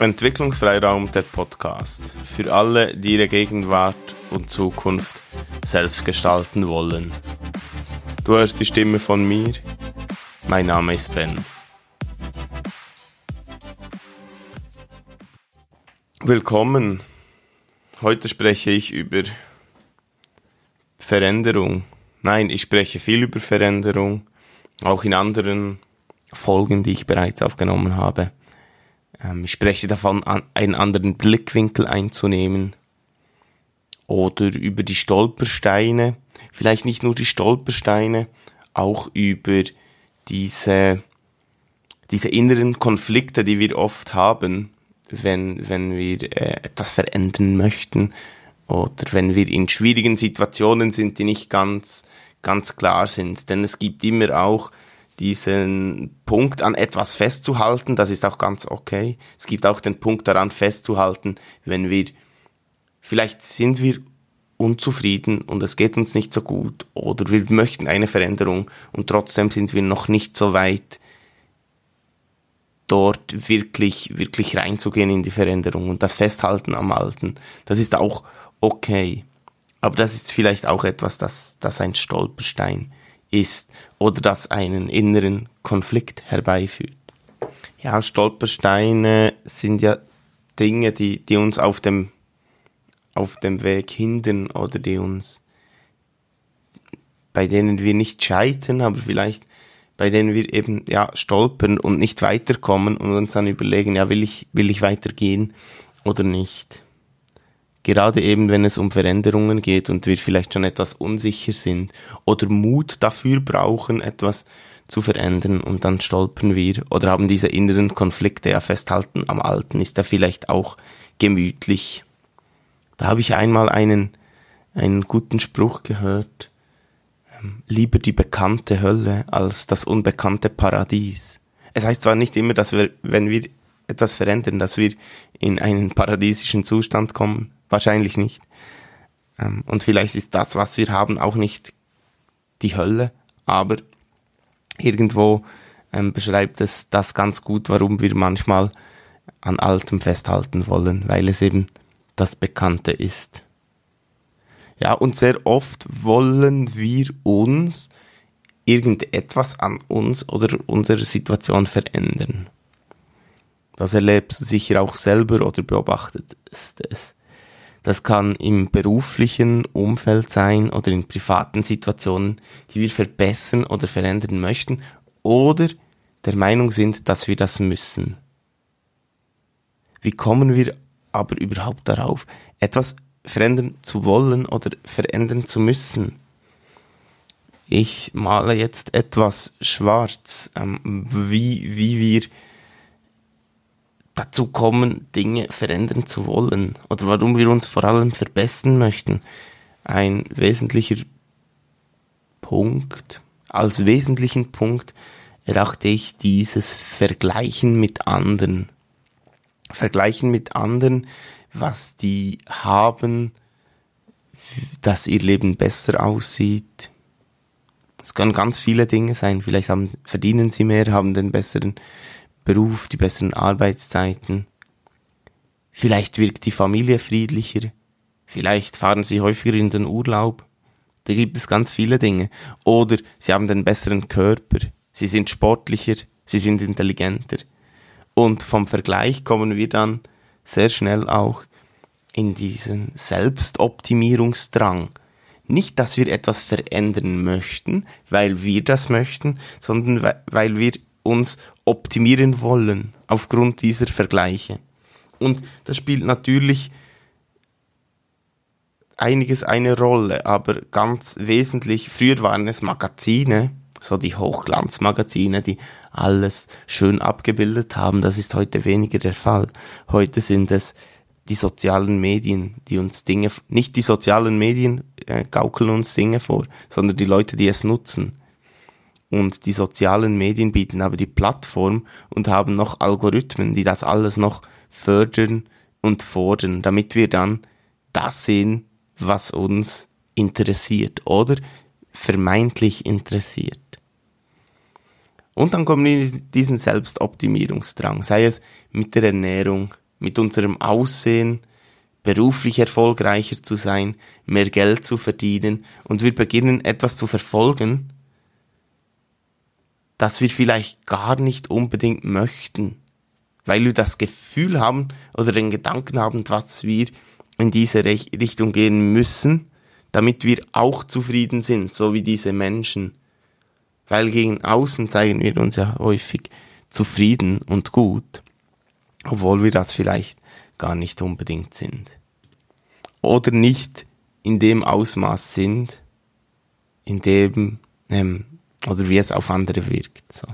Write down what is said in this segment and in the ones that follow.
Entwicklungsfreiraum, der Podcast. Für alle, die ihre Gegenwart und Zukunft selbst gestalten wollen. Du hörst die Stimme von mir. Mein Name ist Ben. Willkommen. Heute spreche ich über Veränderung. Nein, ich spreche viel über Veränderung, auch in anderen Folgen, die ich bereits aufgenommen habe. Ähm, ich spreche davon, einen anderen Blickwinkel einzunehmen oder über die Stolpersteine, vielleicht nicht nur die Stolpersteine, auch über diese, diese inneren Konflikte, die wir oft haben, wenn, wenn wir äh, etwas verändern möchten oder wenn wir in schwierigen Situationen sind, die nicht ganz, ganz klar sind. Denn es gibt immer auch diesen Punkt an etwas festzuhalten, das ist auch ganz okay. Es gibt auch den Punkt daran festzuhalten, wenn wir, vielleicht sind wir unzufrieden und es geht uns nicht so gut oder wir möchten eine Veränderung und trotzdem sind wir noch nicht so weit, dort wirklich, wirklich reinzugehen in die Veränderung und das Festhalten am Alten. Das ist auch okay. Aber das ist vielleicht auch etwas, das, das ein Stolperstein ist oder das einen inneren Konflikt herbeiführt. Ja, Stolpersteine sind ja Dinge, die, die uns auf dem, auf dem Weg hindern oder die uns, bei denen wir nicht scheitern, aber vielleicht bei denen wir eben, ja, stolpern und nicht weiterkommen und uns dann überlegen, ja, will ich, will ich weitergehen oder nicht gerade eben wenn es um Veränderungen geht und wir vielleicht schon etwas unsicher sind oder Mut dafür brauchen, etwas zu verändern und dann stolpern wir oder haben diese inneren Konflikte, ja festhalten am Alten ist ja vielleicht auch gemütlich. Da habe ich einmal einen, einen guten Spruch gehört, ähm, lieber die bekannte Hölle als das unbekannte Paradies. Es heißt zwar nicht immer, dass wir, wenn wir etwas verändern, dass wir in einen paradiesischen Zustand kommen, Wahrscheinlich nicht. Ähm, und vielleicht ist das, was wir haben, auch nicht die Hölle, aber irgendwo ähm, beschreibt es das ganz gut, warum wir manchmal an Altem festhalten wollen, weil es eben das Bekannte ist. Ja, und sehr oft wollen wir uns irgendetwas an uns oder unserer Situation verändern. Das erlebst du sicher auch selber oder beobachtet es. Das kann im beruflichen Umfeld sein oder in privaten Situationen, die wir verbessern oder verändern möchten oder der Meinung sind, dass wir das müssen. Wie kommen wir aber überhaupt darauf, etwas verändern zu wollen oder verändern zu müssen? Ich male jetzt etwas schwarz, ähm, wie, wie wir dazu kommen, Dinge verändern zu wollen oder warum wir uns vor allem verbessern möchten. Ein wesentlicher Punkt, als wesentlichen Punkt erachte ich dieses Vergleichen mit anderen. Vergleichen mit anderen, was die haben, dass ihr Leben besser aussieht. Es können ganz viele Dinge sein. Vielleicht haben, verdienen sie mehr, haben den besseren Beruf, die besseren Arbeitszeiten. Vielleicht wirkt die Familie friedlicher. Vielleicht fahren sie häufiger in den Urlaub. Da gibt es ganz viele Dinge. Oder sie haben den besseren Körper. Sie sind sportlicher. Sie sind intelligenter. Und vom Vergleich kommen wir dann sehr schnell auch in diesen Selbstoptimierungsdrang. Nicht, dass wir etwas verändern möchten, weil wir das möchten, sondern weil wir uns optimieren wollen aufgrund dieser Vergleiche. Und das spielt natürlich einiges eine Rolle, aber ganz wesentlich, früher waren es Magazine, so die Hochglanzmagazine, die alles schön abgebildet haben. Das ist heute weniger der Fall. Heute sind es die sozialen Medien, die uns Dinge, nicht die sozialen Medien äh, gaukeln uns Dinge vor, sondern die Leute, die es nutzen und die sozialen Medien bieten aber die Plattform und haben noch Algorithmen, die das alles noch fördern und fordern, damit wir dann das sehen, was uns interessiert oder vermeintlich interessiert. Und dann kommen wir in diesen Selbstoptimierungsdrang, sei es mit der Ernährung, mit unserem Aussehen beruflich erfolgreicher zu sein, mehr Geld zu verdienen und wir beginnen etwas zu verfolgen, das wir vielleicht gar nicht unbedingt möchten, weil wir das Gefühl haben oder den Gedanken haben, dass wir in diese Richtung gehen müssen, damit wir auch zufrieden sind, so wie diese Menschen. Weil gegen außen zeigen wir uns ja häufig zufrieden und gut, obwohl wir das vielleicht gar nicht unbedingt sind. Oder nicht in dem Ausmaß sind, in dem, ähm, oder wie es auf andere wirkt. So.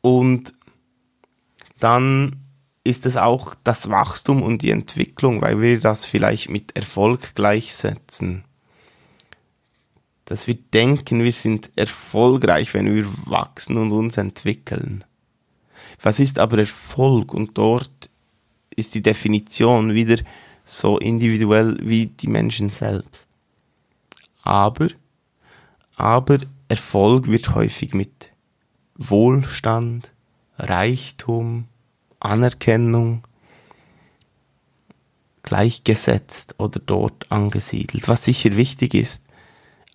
Und dann ist es auch das Wachstum und die Entwicklung, weil wir das vielleicht mit Erfolg gleichsetzen. Dass wir denken, wir sind erfolgreich, wenn wir wachsen und uns entwickeln. Was ist aber Erfolg? Und dort ist die Definition wieder so individuell wie die Menschen selbst. Aber, aber Erfolg wird häufig mit Wohlstand, Reichtum, Anerkennung gleichgesetzt oder dort angesiedelt, was sicher wichtig ist,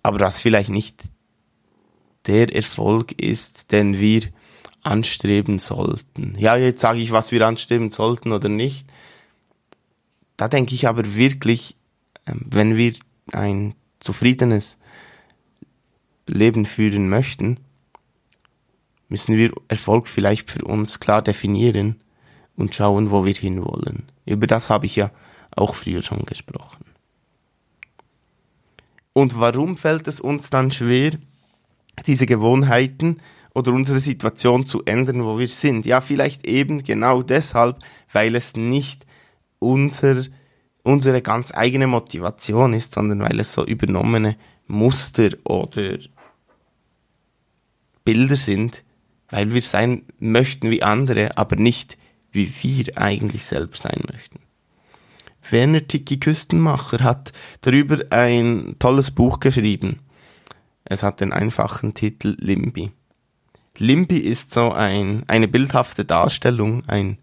aber was vielleicht nicht der Erfolg ist, den wir anstreben sollten. Ja, jetzt sage ich, was wir anstreben sollten oder nicht. Da denke ich aber wirklich, ähm, wenn wir ein zufriedenes Leben führen möchten, müssen wir Erfolg vielleicht für uns klar definieren und schauen, wo wir hinwollen. Über das habe ich ja auch früher schon gesprochen. Und warum fällt es uns dann schwer, diese Gewohnheiten oder unsere Situation zu ändern, wo wir sind? Ja, vielleicht eben genau deshalb, weil es nicht unser, unsere ganz eigene Motivation ist, sondern weil es so übernommene Muster oder Bilder sind, weil wir sein möchten wie andere, aber nicht wie wir eigentlich selbst sein möchten. Werner Tiki Küstenmacher hat darüber ein tolles Buch geschrieben. Es hat den einfachen Titel Limbi. Limbi ist so ein, eine bildhafte Darstellung, ein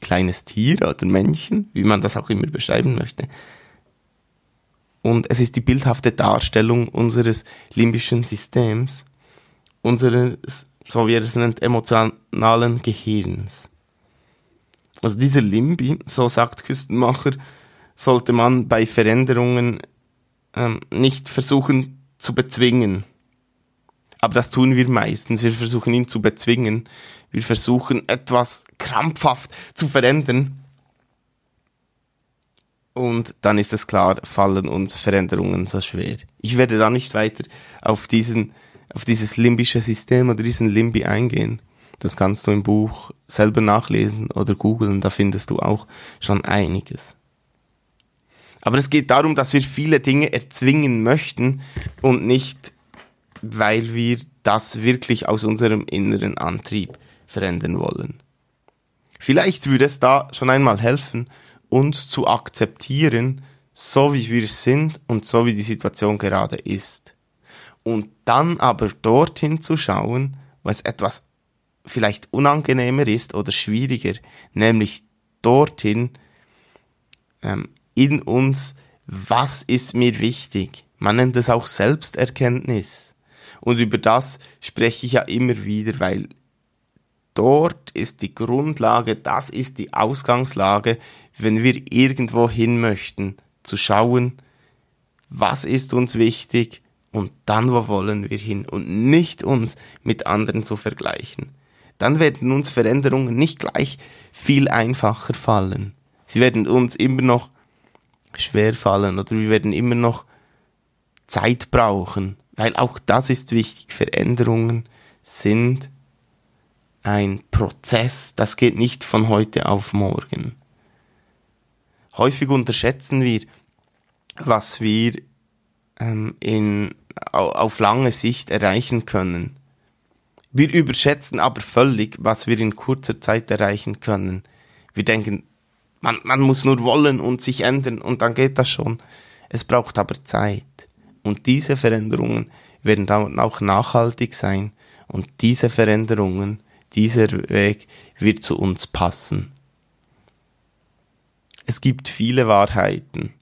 kleines Tier oder Männchen, wie man das auch immer beschreiben möchte. Und es ist die bildhafte Darstellung unseres limbischen Systems, unseres, so wie er es nennt, emotionalen Gehirns. Also dieser Limbi, so sagt Küstenmacher, sollte man bei Veränderungen ähm, nicht versuchen zu bezwingen. Aber das tun wir meistens. Wir versuchen ihn zu bezwingen. Wir versuchen etwas krampfhaft zu verändern. Und dann ist es klar, fallen uns Veränderungen so schwer. Ich werde da nicht weiter auf diesen, auf dieses limbische System oder diesen Limbi eingehen. Das kannst du im Buch selber nachlesen oder googeln, da findest du auch schon einiges. Aber es geht darum, dass wir viele Dinge erzwingen möchten und nicht, weil wir das wirklich aus unserem inneren Antrieb verändern wollen. Vielleicht würde es da schon einmal helfen, uns zu akzeptieren, so wie wir sind und so wie die Situation gerade ist. Und dann aber dorthin zu schauen, was etwas vielleicht unangenehmer ist oder schwieriger, nämlich dorthin ähm, in uns, was ist mir wichtig. Man nennt es auch Selbsterkenntnis. Und über das spreche ich ja immer wieder, weil dort ist die Grundlage, das ist die Ausgangslage, wenn wir irgendwo hin möchten, zu schauen, was ist uns wichtig und dann wo wollen wir hin und nicht uns mit anderen zu vergleichen dann werden uns Veränderungen nicht gleich viel einfacher fallen. Sie werden uns immer noch schwer fallen oder wir werden immer noch Zeit brauchen, weil auch das ist wichtig. Veränderungen sind ein Prozess, das geht nicht von heute auf morgen. Häufig unterschätzen wir, was wir ähm, in, auf lange Sicht erreichen können. Wir überschätzen aber völlig, was wir in kurzer Zeit erreichen können. Wir denken, man, man muss nur wollen und sich ändern und dann geht das schon. Es braucht aber Zeit. Und diese Veränderungen werden dann auch nachhaltig sein. Und diese Veränderungen, dieser Weg wird zu uns passen. Es gibt viele Wahrheiten.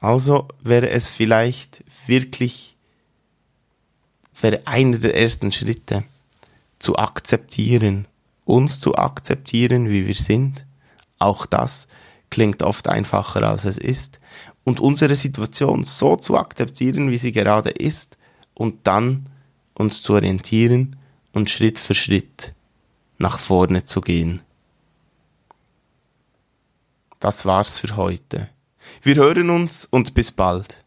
Also wäre es vielleicht wirklich, wäre einer der ersten Schritte, zu akzeptieren, uns zu akzeptieren, wie wir sind. Auch das klingt oft einfacher, als es ist. Und unsere Situation so zu akzeptieren, wie sie gerade ist, und dann uns zu orientieren und Schritt für Schritt nach vorne zu gehen. Das war's für heute. Wir hören uns und bis bald.